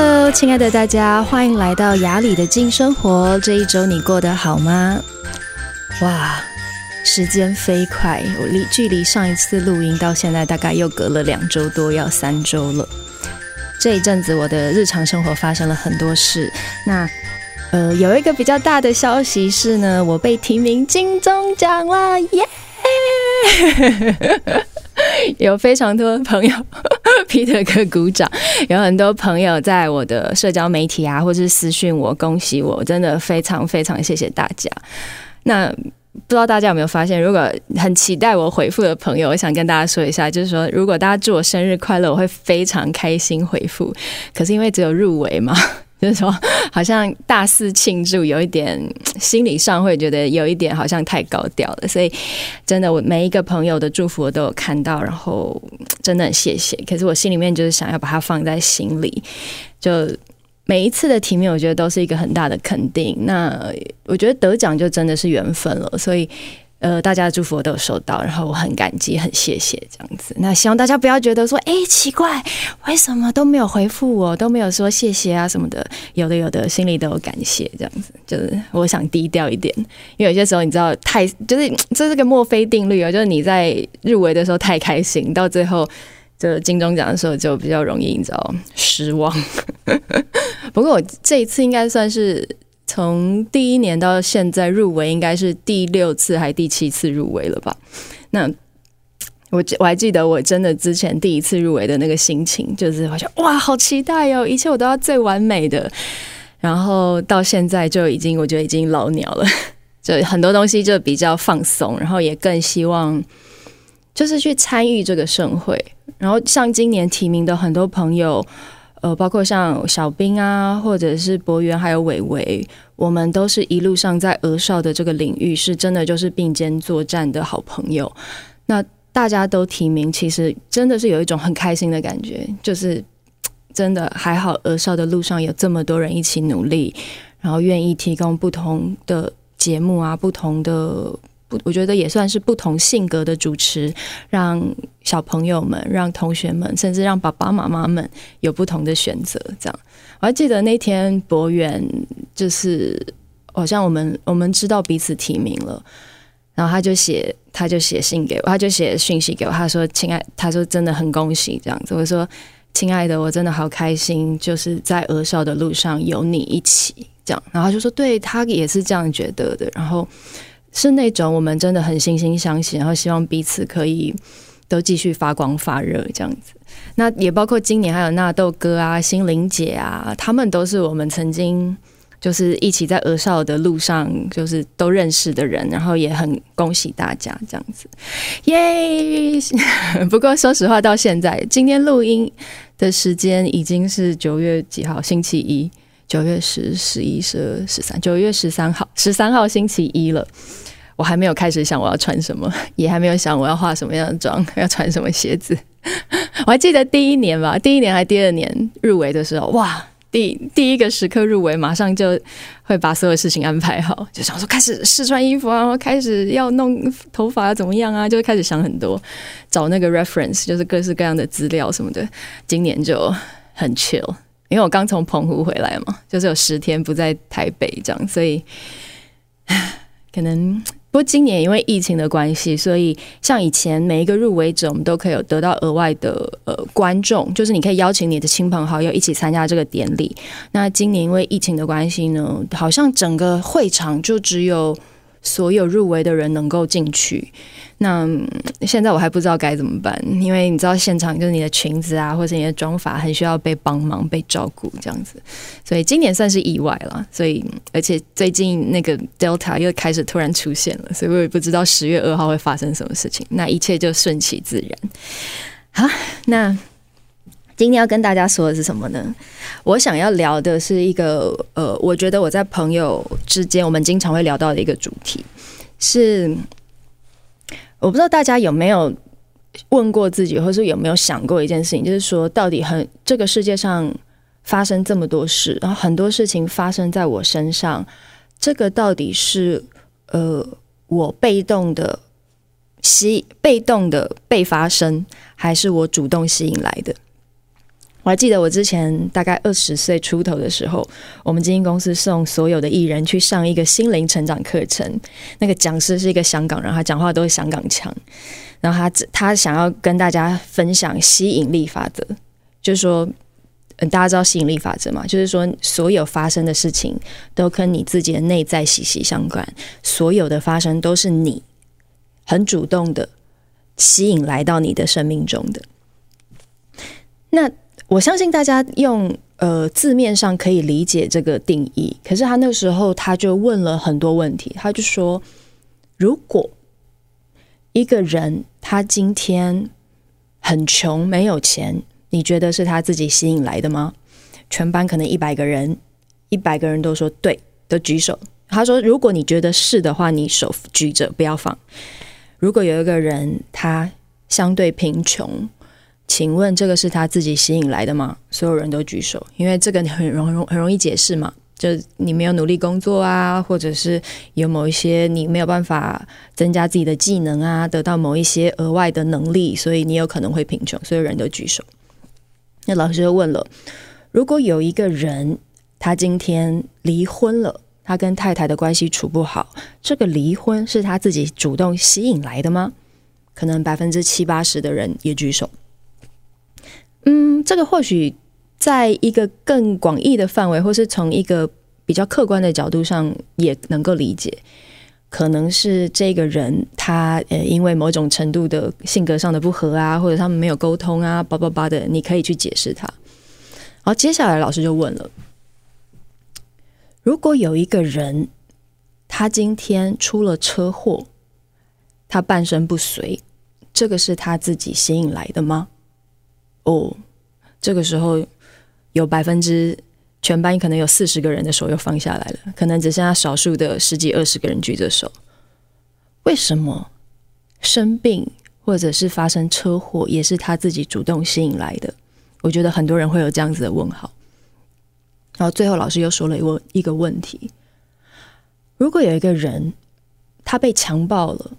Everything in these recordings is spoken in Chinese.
Hello，亲爱的大家，欢迎来到雅里的静生活。这一周你过得好吗？哇，时间飞快，我离距离上一次录音到现在大概又隔了两周多，要三周了。这一阵子我的日常生活发生了很多事。那呃，有一个比较大的消息是呢，我被提名金钟奖了，耶、有非常多朋友 Peter 哥鼓掌。有很多朋友在我的社交媒体啊，或是私讯我，恭喜我，真的非常非常谢谢大家。那不知道大家有没有发现，如果很期待我回复的朋友，我想跟大家说一下，就是说，如果大家祝我生日快乐，我会非常开心回复。可是因为只有入围嘛。就是说，好像大肆庆祝，有一点心理上会觉得有一点好像太高调了，所以真的，我每一个朋友的祝福我都有看到，然后真的很谢谢。可是我心里面就是想要把它放在心里，就每一次的提名，我觉得都是一个很大的肯定。那我觉得得奖就真的是缘分了，所以。呃，大家的祝福我都有收到，然后我很感激，很谢谢这样子。那希望大家不要觉得说，哎，奇怪，为什么都没有回复我，都没有说谢谢啊什么的。有的有的，心里都有感谢这样子。就是我想低调一点，因为有些时候你知道，太就是这是个墨菲定律啊，就是你在入围的时候太开心，到最后就金钟奖的时候就比较容易你知道失望。不过我这一次应该算是。从第一年到现在入围，应该是第六次还第七次入围了吧？那我我还记得我真的之前第一次入围的那个心情，就是好像哇，好期待哦，一切我都要最完美的。然后到现在就已经，我觉得已经老鸟了，就很多东西就比较放松，然后也更希望就是去参与这个盛会。然后像今年提名的很多朋友。呃，包括像小兵啊，或者是博源，还有伟伟，我们都是一路上在鹅少的这个领域，是真的就是并肩作战的好朋友。那大家都提名，其实真的是有一种很开心的感觉，就是 真的还好，鹅少的路上有这么多人一起努力，然后愿意提供不同的节目啊，不同的。不，我觉得也算是不同性格的主持，让小朋友们、让同学们，甚至让爸爸妈妈们有不同的选择。这样，我还记得那天博远，就是好像我们我们知道彼此提名了，然后他就写他就写信给我，他就写讯息给我，他说：“亲爱，他说真的很恭喜这样子。”我说：“亲爱的，我真的好开心，就是在儿少的路上有你一起这样。”然后他就说：“对，他也是这样觉得的。”然后。是那种我们真的很惺惺相惜，然后希望彼此可以都继续发光发热这样子。那也包括今年还有纳豆哥啊、心灵姐啊，他们都是我们曾经就是一起在鹅少的路上就是都认识的人，然后也很恭喜大家这样子，耶！不过说实话，到现在今天录音的时间已经是九月几号？星期一。九月十、十一、十二、十三，九月十三号，十三号星期一了。我还没有开始想我要穿什么，也还没有想我要化什么样的妆，要穿什么鞋子。我还记得第一年吧，第一年还第二年入围的时候，哇，第第一个时刻入围，马上就会把所有事情安排好，就想说开始试穿衣服啊，开始要弄头发怎么样啊，就会开始想很多，找那个 reference，就是各式各样的资料什么的。今年就很 chill。因为我刚从澎湖回来嘛，就是有十天不在台北这样，所以 可能不过今年因为疫情的关系，所以像以前每一个入围者，我们都可以有得到额外的呃观众，就是你可以邀请你的亲朋好友一起参加这个典礼。那今年因为疫情的关系呢，好像整个会场就只有所有入围的人能够进去。那现在我还不知道该怎么办，因为你知道现场就是你的裙子啊，或者你的妆发很需要被帮忙、被照顾这样子，所以今年算是意外了。所以而且最近那个 Delta 又开始突然出现了，所以我也不知道十月二号会发生什么事情。那一切就顺其自然。好，那今天要跟大家说的是什么呢？我想要聊的是一个呃，我觉得我在朋友之间我们经常会聊到的一个主题是。我不知道大家有没有问过自己，或是有没有想过一件事情，就是说，到底很这个世界上发生这么多事，然后很多事情发生在我身上，这个到底是呃我被动的吸被动的被发生，还是我主动吸引来的？我还记得我之前大概二十岁出头的时候，我们经纪公司送所有的艺人去上一个心灵成长课程。那个讲师是一个香港人，他讲话都是香港腔。然后他他想要跟大家分享吸引力法则，就是说，嗯大家知道吸引力法则吗？就是说，所有发生的事情都跟你自己的内在息息相关，所有的发生都是你很主动的吸引来到你的生命中的。那我相信大家用呃字面上可以理解这个定义，可是他那时候他就问了很多问题，他就说：如果一个人他今天很穷，没有钱，你觉得是他自己吸引来的吗？全班可能一百个人，一百个人都说对，都举手。他说：如果你觉得是的话，你手举着，不要放。如果有一个人他相对贫穷。请问这个是他自己吸引来的吗？所有人都举手，因为这个很容容很容易解释嘛，就你没有努力工作啊，或者是有某一些你没有办法增加自己的技能啊，得到某一些额外的能力，所以你有可能会贫穷。所有人都举手。那老师就问了：如果有一个人他今天离婚了，他跟太太的关系处不好，这个离婚是他自己主动吸引来的吗？可能百分之七八十的人也举手。嗯，这个或许在一个更广义的范围，或是从一个比较客观的角度上，也能够理解，可能是这个人他呃，因为某种程度的性格上的不合啊，或者他们没有沟通啊，叭叭叭的，你可以去解释他。好，接下来老师就问了：如果有一个人，他今天出了车祸，他半身不遂，这个是他自己吸引来的吗？哦，这个时候有百分之全班可能有四十个人的手又放下来了，可能只剩下少数的十几二十个人举着手。为什么生病或者是发生车祸也是他自己主动吸引来的？我觉得很多人会有这样子的问号。然后最后老师又说了一个一个问题：如果有一个人他被强暴了，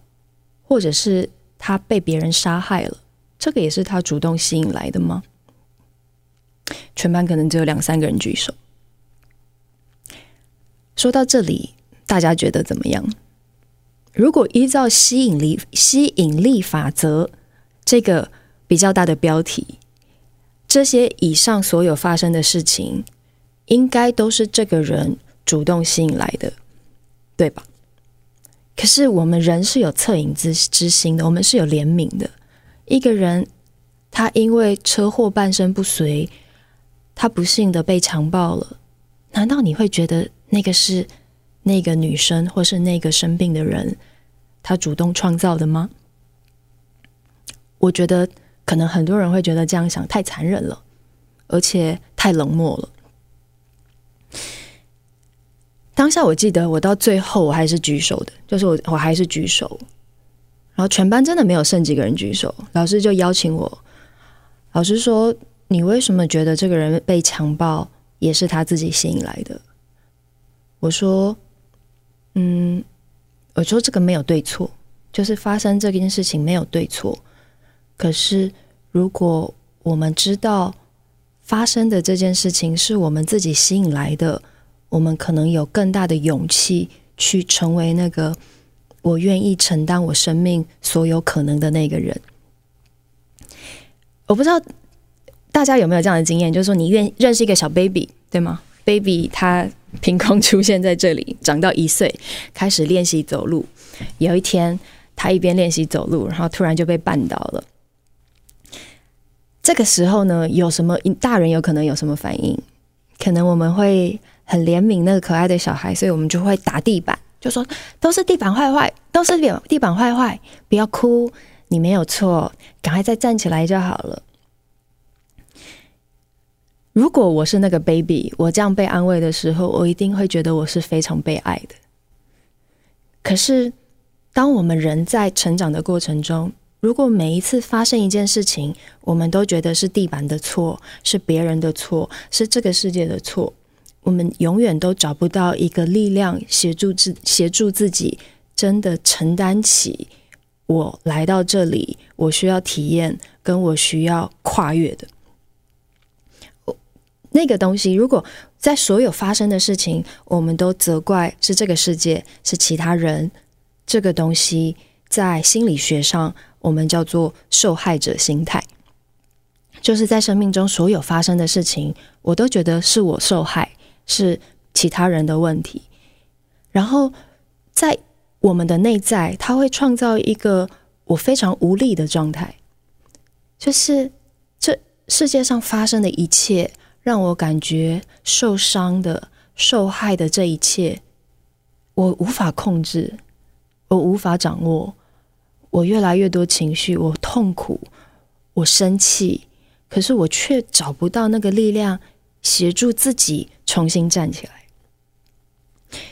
或者是他被别人杀害了。这个也是他主动吸引来的吗？全班可能只有两三个人举手。说到这里，大家觉得怎么样？如果依照吸引力吸引力法则这个比较大的标题，这些以上所有发生的事情，应该都是这个人主动吸引来的，对吧？可是我们人是有恻隐之之心的，我们是有怜悯的。一个人，他因为车祸半身不遂，他不幸的被强暴了。难道你会觉得那个是那个女生，或是那个生病的人，他主动创造的吗？我觉得可能很多人会觉得这样想太残忍了，而且太冷漠了。当下我记得，我到最后我还是举手的，就是我我还是举手。然后全班真的没有剩几个人举手，老师就邀请我。老师说：“你为什么觉得这个人被强暴也是他自己吸引来的？”我说：“嗯，我说这个没有对错，就是发生这件事情没有对错。可是如果我们知道发生的这件事情是我们自己吸引来的，我们可能有更大的勇气去成为那个。”我愿意承担我生命所有可能的那个人。我不知道大家有没有这样的经验，就是说你愿认识一个小 baby，对吗？baby 他凭空出现在这里，长到一岁，开始练习走路。有一天，他一边练习走路，然后突然就被绊倒了。这个时候呢，有什么大人有可能有什么反应？可能我们会很怜悯那个可爱的小孩，所以我们就会打地板。就说都是地板坏坏，都是地地板坏坏，不要哭，你没有错，赶快再站起来就好了。如果我是那个 baby，我这样被安慰的时候，我一定会觉得我是非常被爱的。可是，当我们人在成长的过程中，如果每一次发生一件事情，我们都觉得是地板的错，是别人的错，是这个世界的错。我们永远都找不到一个力量协助自协助自己，真的承担起我来到这里，我需要体验，跟我需要跨越的。那个东西，如果在所有发生的事情，我们都责怪是这个世界，是其他人，这个东西在心理学上，我们叫做受害者心态。就是在生命中所有发生的事情，我都觉得是我受害，是其他人的问题。然后在我们的内在，它会创造一个我非常无力的状态，就是这世界上发生的一切，让我感觉受伤的、受害的这一切，我无法控制，我无法掌握，我越来越多情绪，我痛苦，我生气。可是我却找不到那个力量协助自己重新站起来，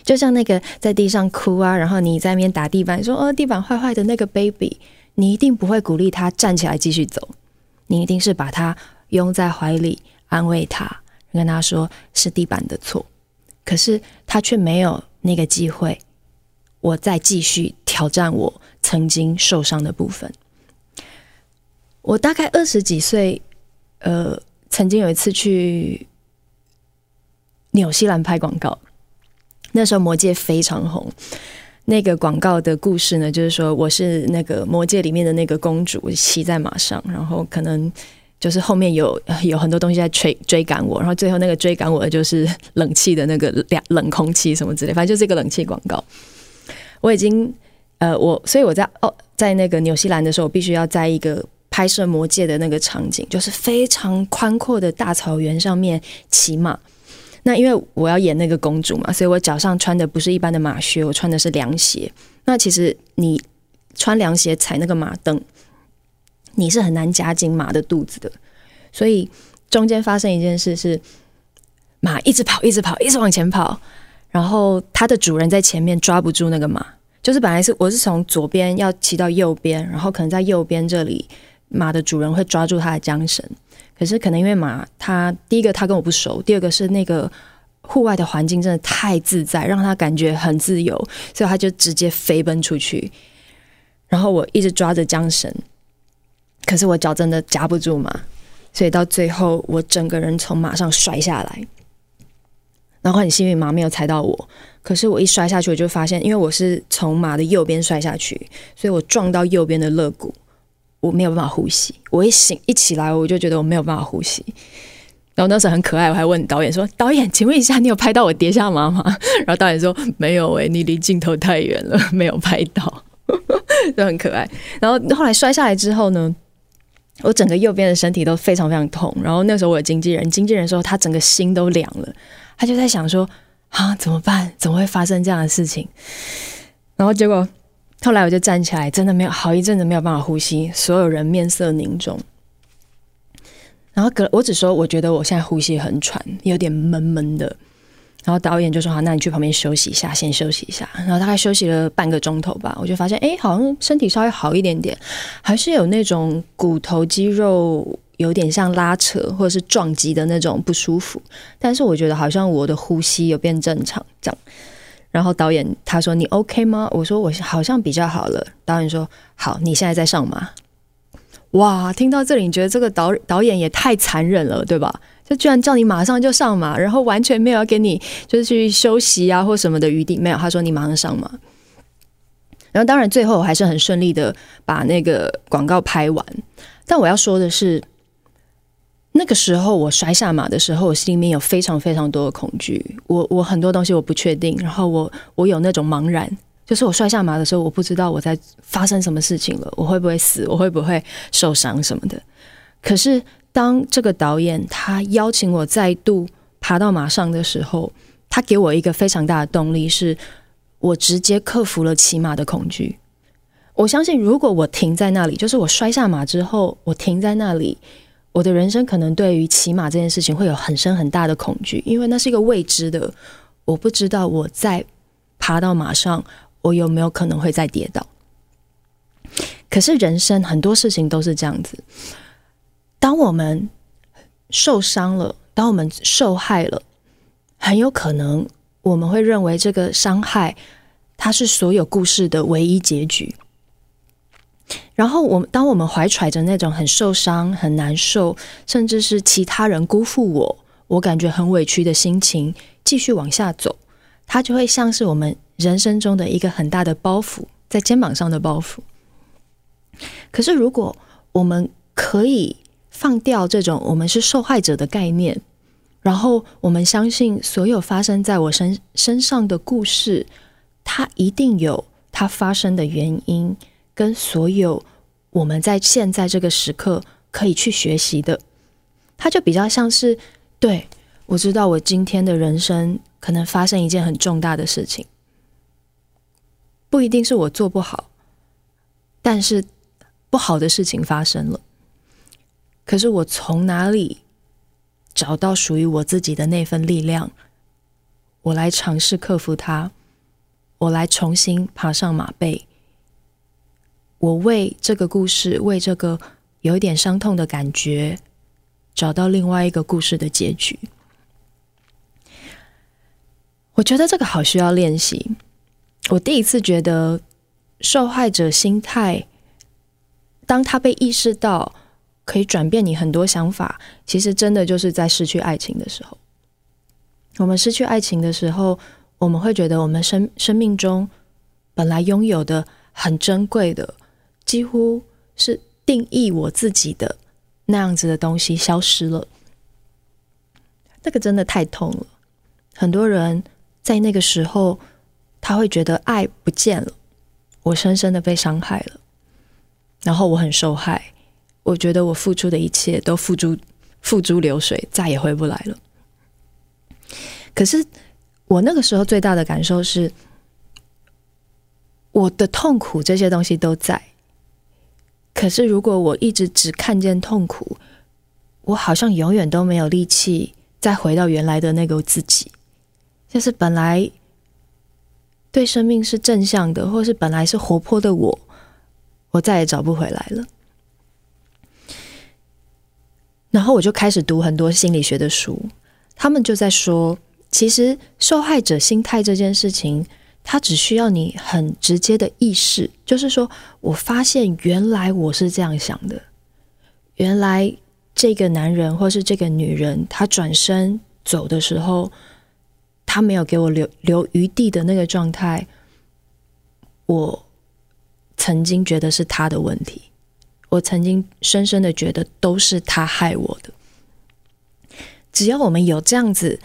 就像那个在地上哭啊，然后你在那边打地板说：“哦，地板坏坏的那个 baby”，你一定不会鼓励他站起来继续走，你一定是把他拥在怀里安慰他，跟他说是地板的错。可是他却没有那个机会，我再继续挑战我曾经受伤的部分。我大概二十几岁。呃，曾经有一次去纽西兰拍广告，那时候魔戒非常红。那个广告的故事呢，就是说我是那个魔戒里面的那个公主，骑在马上，然后可能就是后面有 有很多东西在追追赶我，然后最后那个追赶我的就是冷气的那个凉冷空气什么之类，反正就是一个冷气广告。我已经呃，我所以我在哦，在那个纽西兰的时候，我必须要在一个。拍摄魔戒的那个场景，就是非常宽阔的大草原上面骑马。那因为我要演那个公主嘛，所以我脚上穿的不是一般的马靴，我穿的是凉鞋。那其实你穿凉鞋踩那个马鐙，你是很难夹紧马的肚子的。所以中间发生一件事是，马一直跑，一直跑，一直往前跑，然后它的主人在前面抓不住那个马。就是本来是我是从左边要骑到右边，然后可能在右边这里。马的主人会抓住他的缰绳，可是可能因为马，他第一个他跟我不熟，第二个是那个户外的环境真的太自在，让他感觉很自由，所以他就直接飞奔出去。然后我一直抓着缰绳，可是我脚真的夹不住马，所以到最后我整个人从马上摔下来。然后很幸运马没有踩到我，可是我一摔下去，我就发现，因为我是从马的右边摔下去，所以我撞到右边的肋骨。我没有办法呼吸，我一醒一起来，我就觉得我没有办法呼吸。然后那时候很可爱，我还问导演说：“导演，请问一下，你有拍到我跌下马吗？” 然后导演说：“没有诶，你离镜头太远了，没有拍到。”就很可爱。然后后来摔下来之后呢，我整个右边的身体都非常非常痛。然后那时候我的经纪人，经纪人说他整个心都凉了，他就在想说：“啊，怎么办？怎么会发生这样的事情？”然后结果。后来我就站起来，真的没有好一阵子没有办法呼吸，所有人面色凝重。然后隔我只说，我觉得我现在呼吸很喘，有点闷闷的。然后导演就说：“好，那你去旁边休息一下，先休息一下。”然后大概休息了半个钟头吧，我就发现，哎，好像身体稍微好一点点，还是有那种骨头肌肉有点像拉扯或者是撞击的那种不舒服。但是我觉得好像我的呼吸有变正常，这样。然后导演他说：“你 OK 吗？”我说：“我好像比较好了。”导演说：“好，你现在在上马。”哇，听到这里，你觉得这个导导演也太残忍了，对吧？就居然叫你马上就上马，然后完全没有要给你就是去休息啊或什么的余地，没有。他说：“你马上上马。”然后当然最后我还是很顺利的把那个广告拍完。但我要说的是。那个时候我摔下马的时候，我心里面有非常非常多的恐惧。我我很多东西我不确定，然后我我有那种茫然，就是我摔下马的时候，我不知道我在发生什么事情了，我会不会死，我会不会受伤什么的。可是当这个导演他邀请我再度爬到马上的时候，他给我一个非常大的动力，是我直接克服了骑马的恐惧。我相信，如果我停在那里，就是我摔下马之后，我停在那里。我的人生可能对于骑马这件事情会有很深很大的恐惧，因为那是一个未知的，我不知道我在爬到马上，我有没有可能会再跌倒。可是人生很多事情都是这样子，当我们受伤了，当我们受害了，很有可能我们会认为这个伤害它是所有故事的唯一结局。然后我们当我们怀揣着那种很受伤、很难受，甚至是其他人辜负我，我感觉很委屈的心情继续往下走，它就会像是我们人生中的一个很大的包袱，在肩膀上的包袱。可是，如果我们可以放掉这种我们是受害者的概念，然后我们相信所有发生在我身身上的故事，它一定有它发生的原因，跟所有我们在现在这个时刻可以去学习的，它就比较像是，对，我知道我今天的人生可能发生一件很重大的事情，不一定是我做不好，但是。不好的事情发生了，可是我从哪里找到属于我自己的那份力量？我来尝试克服它，我来重新爬上马背。我为这个故事，为这个有一点伤痛的感觉，找到另外一个故事的结局。我觉得这个好需要练习。我第一次觉得受害者心态。当他被意识到可以转变你很多想法，其实真的就是在失去爱情的时候。我们失去爱情的时候，我们会觉得我们生生命中本来拥有的很珍贵的，几乎是定义我自己的那样子的东西消失了。这个真的太痛了。很多人在那个时候，他会觉得爱不见了，我深深的被伤害了。然后我很受害，我觉得我付出的一切都付诸付诸流水，再也回不来了。可是我那个时候最大的感受是，我的痛苦这些东西都在。可是如果我一直只看见痛苦，我好像永远都没有力气再回到原来的那个自己，就是本来对生命是正向的，或是本来是活泼的我。我再也找不回来了。然后我就开始读很多心理学的书，他们就在说，其实受害者心态这件事情，它只需要你很直接的意识，就是说我发现原来我是这样想的，原来这个男人或是这个女人，他转身走的时候，他没有给我留留余地的那个状态，我。曾经觉得是他的问题，我曾经深深的觉得都是他害我的。只要我们有这样子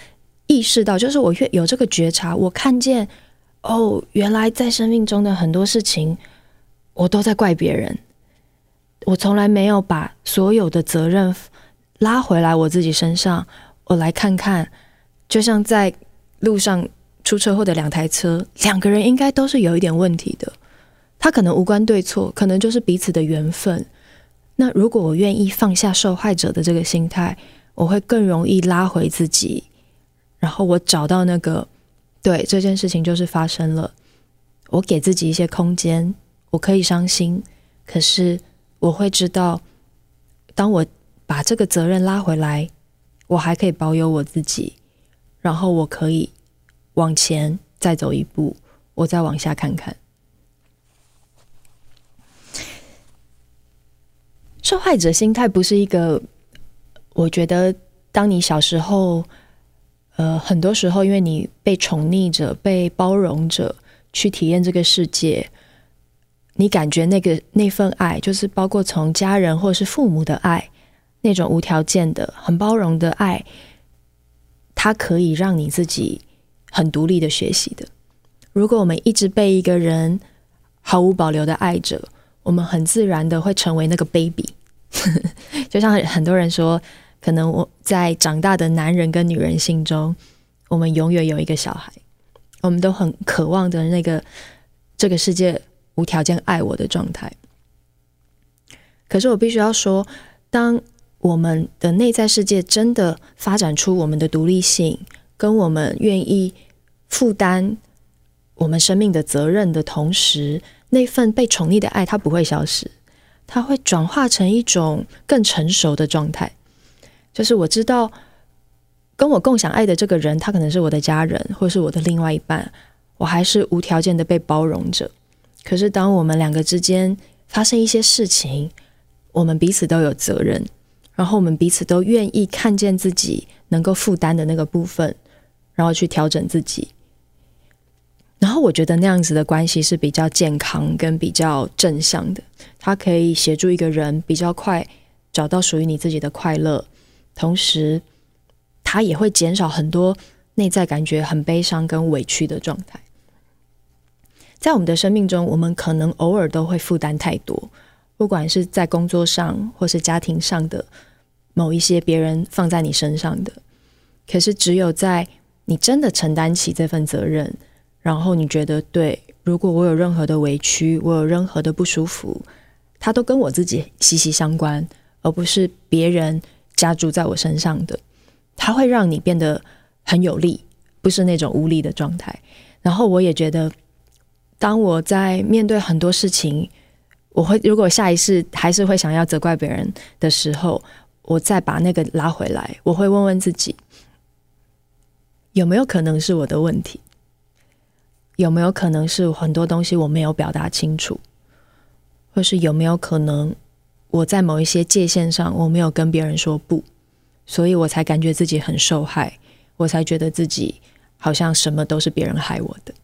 意识到，就是我越有这个觉察，我看见哦，原来在生命中的很多事情，我都在怪别人，我从来没有把所有的责任拉回来我自己身上。我来看看，就像在路上出车祸的两台车，两个人应该都是有一点问题的。他可能无关对错，可能就是彼此的缘分。那如果我愿意放下受害者的这个心态，我会更容易拉回自己，然后我找到那个，对，这件事情就是发生了，我给自己一些空间，我可以伤心，可是我会知道，当我把这个责任拉回来，我还可以保有我自己，然后我可以往前再走一步，我再往下看看。受害者心态不是一个，我觉得，当你小时候，呃，很多时候因为你被宠溺着、被包容着去体验这个世界，你感觉那个那份爱，就是包括从家人或是父母的爱，那种无条件的、很包容的爱，它可以让你自己很独立的学习的。如果我们一直被一个人毫无保留的爱着，我们很自然的会成为那个 baby，就像很多人说，可能我在长大的男人跟女人心中，我们永远有一个小孩，我们都很渴望的那个这个世界无条件爱我的状态。可是我必须要说，当我们的内在世界真的发展出我们的独立性，跟我们愿意负担我们生命的责任的同时，那份被宠溺的爱，它不会消失，它会转化成一种更成熟的状态。就是我知道，跟我共享爱的这个人，他可能是我的家人，或是我的另外一半，我还是无条件的被包容着。可是，当我们两个之间发生一些事情，我们彼此都有责任，然后我们彼此都愿意看见自己能够负担的那个部分，然后去调整自己。然后我觉得那样子的关系是比较健康跟比较正向的，它可以协助一个人比较快找到属于你自己的快乐，同时它也会减少很多内在感觉很悲伤跟委屈的状态。在我们的生命中，我们可能偶尔都会负担太多。不管是在工作上，或是家庭上的某一些别人放在你身上的，可是只有在你真的承担起这份责任，然后你觉得对，如果我有任何的委屈，我有任何的不舒服，它都跟我自己息息相关，而不是别人加注在我身上的，它会让你变得很有力，不是那种无力的状态。然后我也觉得，当我在面对很多事情。我会，如果下一次还是会想要责怪别人的时候，我再把那个拉回来。我会问问自己，有没有可能是我的问题？有没有可能是很多东西我没有表达清楚？或是有没有可能我在某一些界限上我没有跟别人说不，所以我才感觉自己很受害，我才觉得自己好像什么都是别人害我的。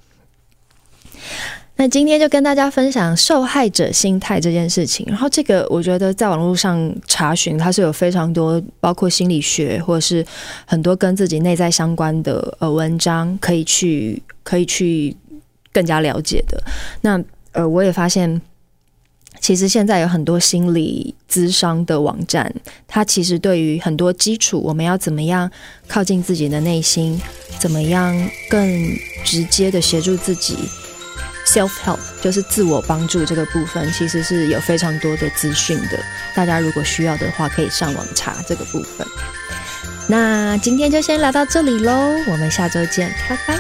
那今天就跟大家分享受害者心态这件事情。然后这个我觉得在网络上查询，它是有非常多包括心理学或者是很多跟自己内在相关的呃文章可以去可以去更加了解的。那呃我也发现，其实现在有很多心理咨商的网站，它其实对于很多基础，我们要怎么样靠近自己的内心，怎么样更直接的协助自己。Self help 就是自我帮助这个部分，其实是有非常多的资讯的。大家如果需要的话，可以上网查这个部分。那今天就先聊到这里喽，我们下周见，拜拜。